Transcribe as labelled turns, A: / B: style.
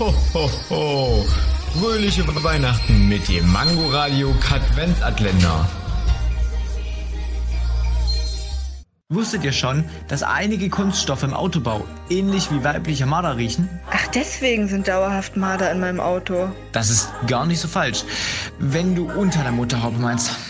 A: Ho, ho, ho. Fröhliche Weihnachten mit dem Mangoradio Katwenzatländer.
B: Wusstet ihr schon, dass einige Kunststoffe im Autobau ähnlich wie weibliche Marder riechen?
C: Ach, deswegen sind dauerhaft Marder in meinem Auto.
B: Das ist gar nicht so falsch, wenn du unter der Motorhaube meinst.